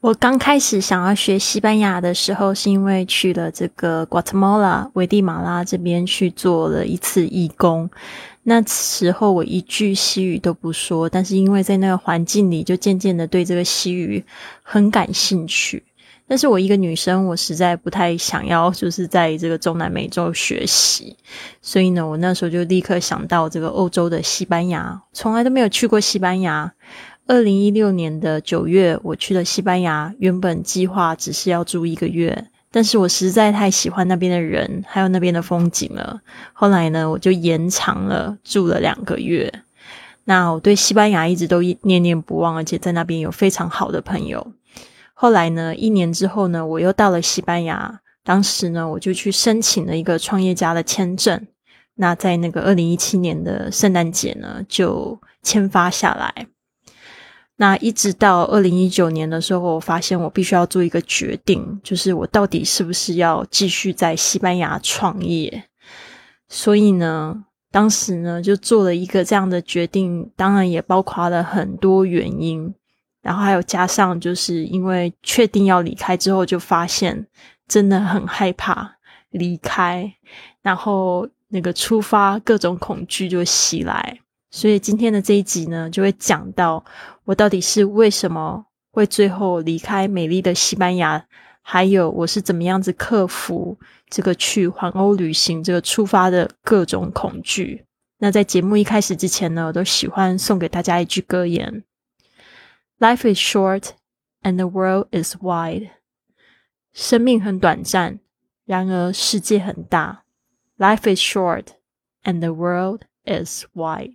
我刚开始想要学西班牙的时候，是因为去了这个 Guatemala 危地马拉这边去做了一次义工。那时候我一句西语都不说，但是因为在那个环境里，就渐渐的对这个西语很感兴趣。但是我一个女生，我实在不太想要，就是在这个中南美洲学习。所以呢，我那时候就立刻想到这个欧洲的西班牙，从来都没有去过西班牙。二零一六年的九月，我去了西班牙。原本计划只是要住一个月，但是我实在太喜欢那边的人，还有那边的风景了。后来呢，我就延长了住了两个月。那我对西班牙一直都念念不忘，而且在那边有非常好的朋友。后来呢，一年之后呢，我又到了西班牙。当时呢，我就去申请了一个创业家的签证。那在那个二零一七年的圣诞节呢，就签发下来。那一直到二零一九年的时候，我发现我必须要做一个决定，就是我到底是不是要继续在西班牙创业。所以呢，当时呢就做了一个这样的决定，当然也包括了很多原因，然后还有加上就是因为确定要离开之后，就发现真的很害怕离开，然后那个出发各种恐惧就袭来。所以今天的这一集呢，就会讲到我到底是为什么会最后离开美丽的西班牙，还有我是怎么样子克服这个去环欧旅行这个出发的各种恐惧。那在节目一开始之前呢，我都喜欢送给大家一句格言：Life is short and the world is wide。生命很短暂，然而世界很大。Life is short and the world is wide。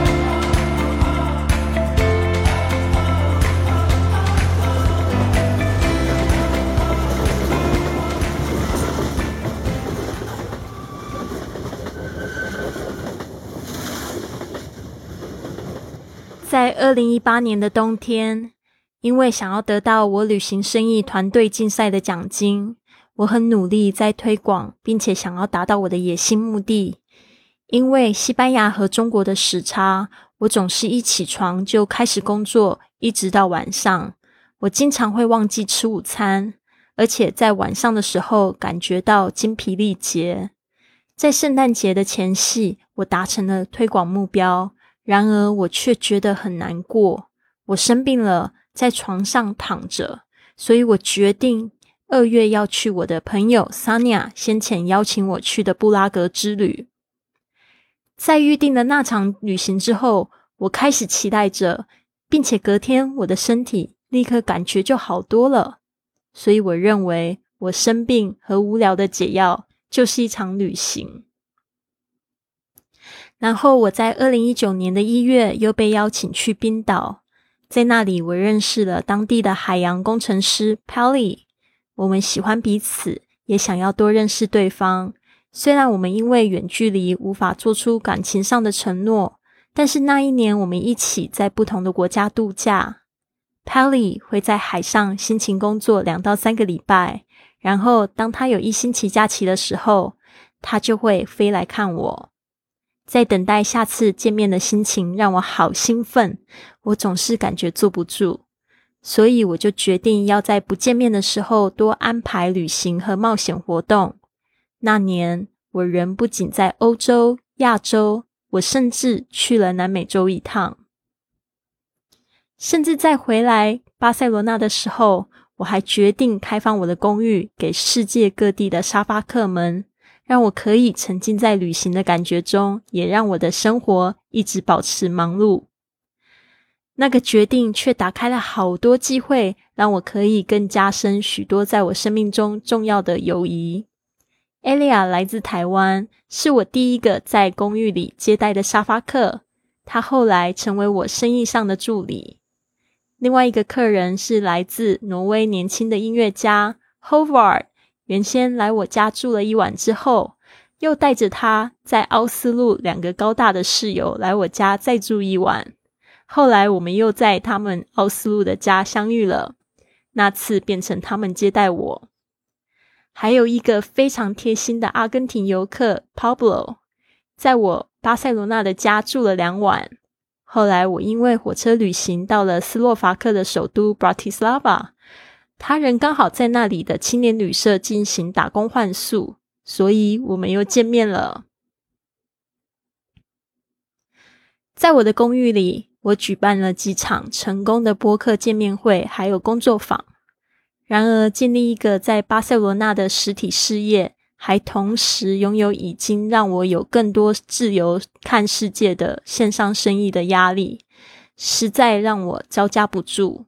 在二零一八年的冬天，因为想要得到我旅行生意团队竞赛的奖金，我很努力在推广，并且想要达到我的野心目的。因为西班牙和中国的时差，我总是一起床就开始工作，一直到晚上。我经常会忘记吃午餐，而且在晚上的时候感觉到精疲力竭。在圣诞节的前夕，我达成了推广目标。然而，我却觉得很难过。我生病了，在床上躺着，所以我决定二月要去我的朋友 Sonia 先前邀请我去的布拉格之旅。在预定的那场旅行之后，我开始期待着，并且隔天我的身体立刻感觉就好多了。所以，我认为我生病和无聊的解药就是一场旅行。然后我在二零一九年的一月又被邀请去冰岛，在那里我认识了当地的海洋工程师 Pelly。我们喜欢彼此，也想要多认识对方。虽然我们因为远距离无法做出感情上的承诺，但是那一年我们一起在不同的国家度假。Pelly 会在海上辛勤工作两到三个礼拜，然后当他有一星期假期的时候，他就会飞来看我。在等待下次见面的心情让我好兴奋，我总是感觉坐不住，所以我就决定要在不见面的时候多安排旅行和冒险活动。那年我人不仅在欧洲、亚洲，我甚至去了南美洲一趟，甚至在回来巴塞罗那的时候，我还决定开放我的公寓给世界各地的沙发客们。让我可以沉浸在旅行的感觉中，也让我的生活一直保持忙碌。那个决定却打开了好多机会，让我可以更加深许多在我生命中重要的友谊。艾利亚来自台湾，是我第一个在公寓里接待的沙发客。他后来成为我生意上的助理。另外一个客人是来自挪威年轻的音乐家 Hovard。原先来我家住了一晚之后，又带着他在奥斯陆两个高大的室友来我家再住一晚。后来我们又在他们奥斯陆的家相遇了，那次变成他们接待我。还有一个非常贴心的阿根廷游客 Pablo，在我巴塞罗那的家住了两晚。后来我因为火车旅行到了斯洛伐克的首都 Bratislava，他人刚好在那里的青年旅社进行打工换宿，所以我们又见面了。在我的公寓里，我举办了几场成功的播客见面会，还有工作坊。然而，建立一个在巴塞罗那的实体事业。还同时拥有已经让我有更多自由看世界的线上生意的压力，实在让我招架不住。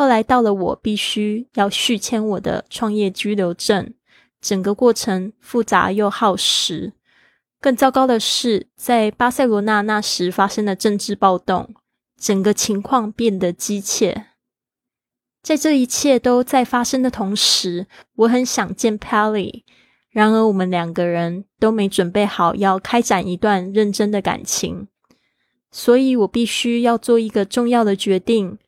后来到了我必须要续签我的创业居留证，整个过程复杂又耗时。更糟糕的是，在巴塞罗那那时发生的政治暴动，整个情况变得急切。在这一切都在发生的同时，我很想见 Pally。然而，我们两个人都没准备好要开展一段认真的感情，所以我必须要做一个重要的决定：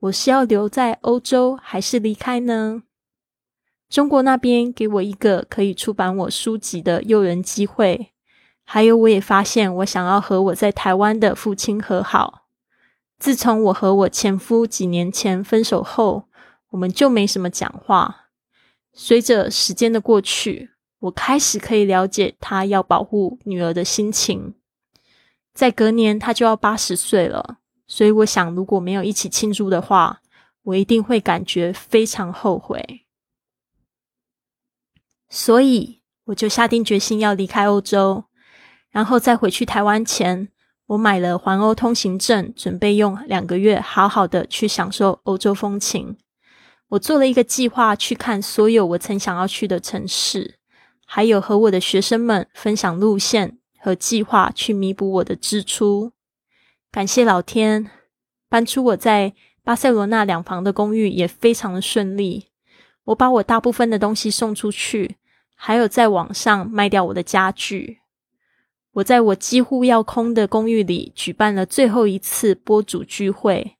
我是要留在欧洲，还是离开呢？中国那边给我一个可以出版我书籍的诱人机会，还有，我也发现我想要和我在台湾的父亲和好。自从我和我前夫几年前分手后，我们就没什么讲话。随着时间的过去，我开始可以了解他要保护女儿的心情。在隔年，他就要八十岁了，所以我想，如果没有一起庆祝的话，我一定会感觉非常后悔。所以，我就下定决心要离开欧洲。然后在回去台湾前，我买了环欧通行证，准备用两个月好好的去享受欧洲风情。我做了一个计划，去看所有我曾想要去的城市。还有和我的学生们分享路线和计划，去弥补我的支出。感谢老天，搬出我在巴塞罗那两房的公寓也非常的顺利。我把我大部分的东西送出去，还有在网上卖掉我的家具。我在我几乎要空的公寓里举办了最后一次播主聚会，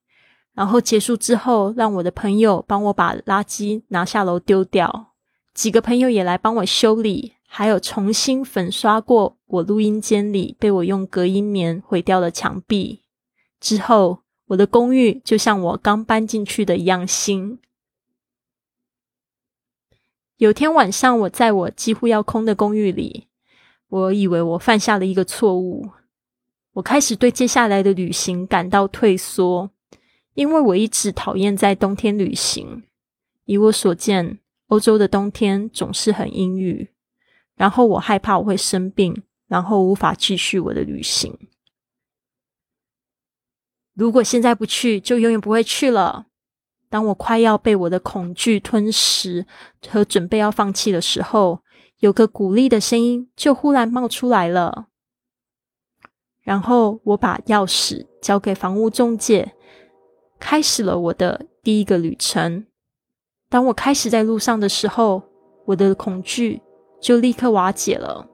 然后结束之后，让我的朋友帮我把垃圾拿下楼丢掉。几个朋友也来帮我修理，还有重新粉刷过我录音间里被我用隔音棉毁掉的墙壁。之后，我的公寓就像我刚搬进去的一样新。有天晚上，我在我几乎要空的公寓里，我以为我犯下了一个错误。我开始对接下来的旅行感到退缩，因为我一直讨厌在冬天旅行。以我所见。欧洲的冬天总是很阴郁，然后我害怕我会生病，然后无法继续我的旅行。如果现在不去，就永远不会去了。当我快要被我的恐惧吞噬和准备要放弃的时候，有个鼓励的声音就忽然冒出来了。然后我把钥匙交给房屋中介，开始了我的第一个旅程。当我开始在路上的时候，我的恐惧就立刻瓦解了。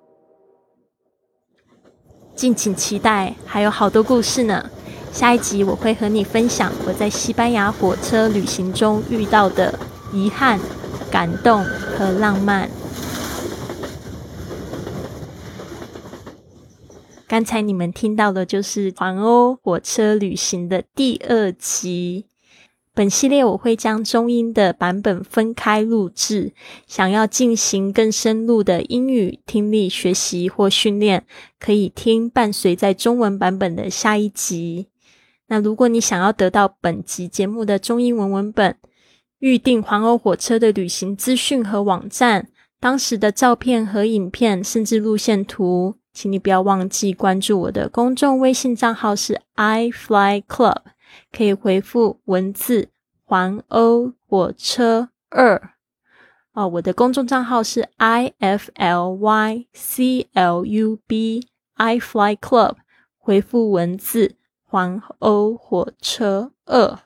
敬请期待，还有好多故事呢。下一集我会和你分享我在西班牙火车旅行中遇到的遗憾、感动和浪漫。刚才你们听到的就是环欧火车旅行的第二集。本系列我会将中英的版本分开录制，想要进行更深入的英语听力学习或训练，可以听伴随在中文版本的下一集。那如果你想要得到本集节目的中英文文本、预订环欧火车的旅行资讯和网站、当时的照片和影片，甚至路线图，请你不要忘记关注我的公众微信账号是 i fly club。可以回复文字“环欧火车二”哦，我的公众账号是 i f l y c l u b i fly club，回复文字“黄欧火车二”。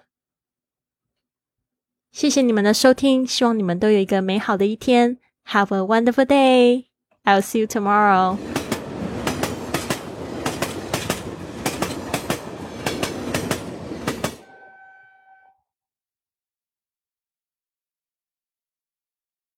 谢谢你们的收听，希望你们都有一个美好的一天。Have a wonderful day! I'll see you tomorrow.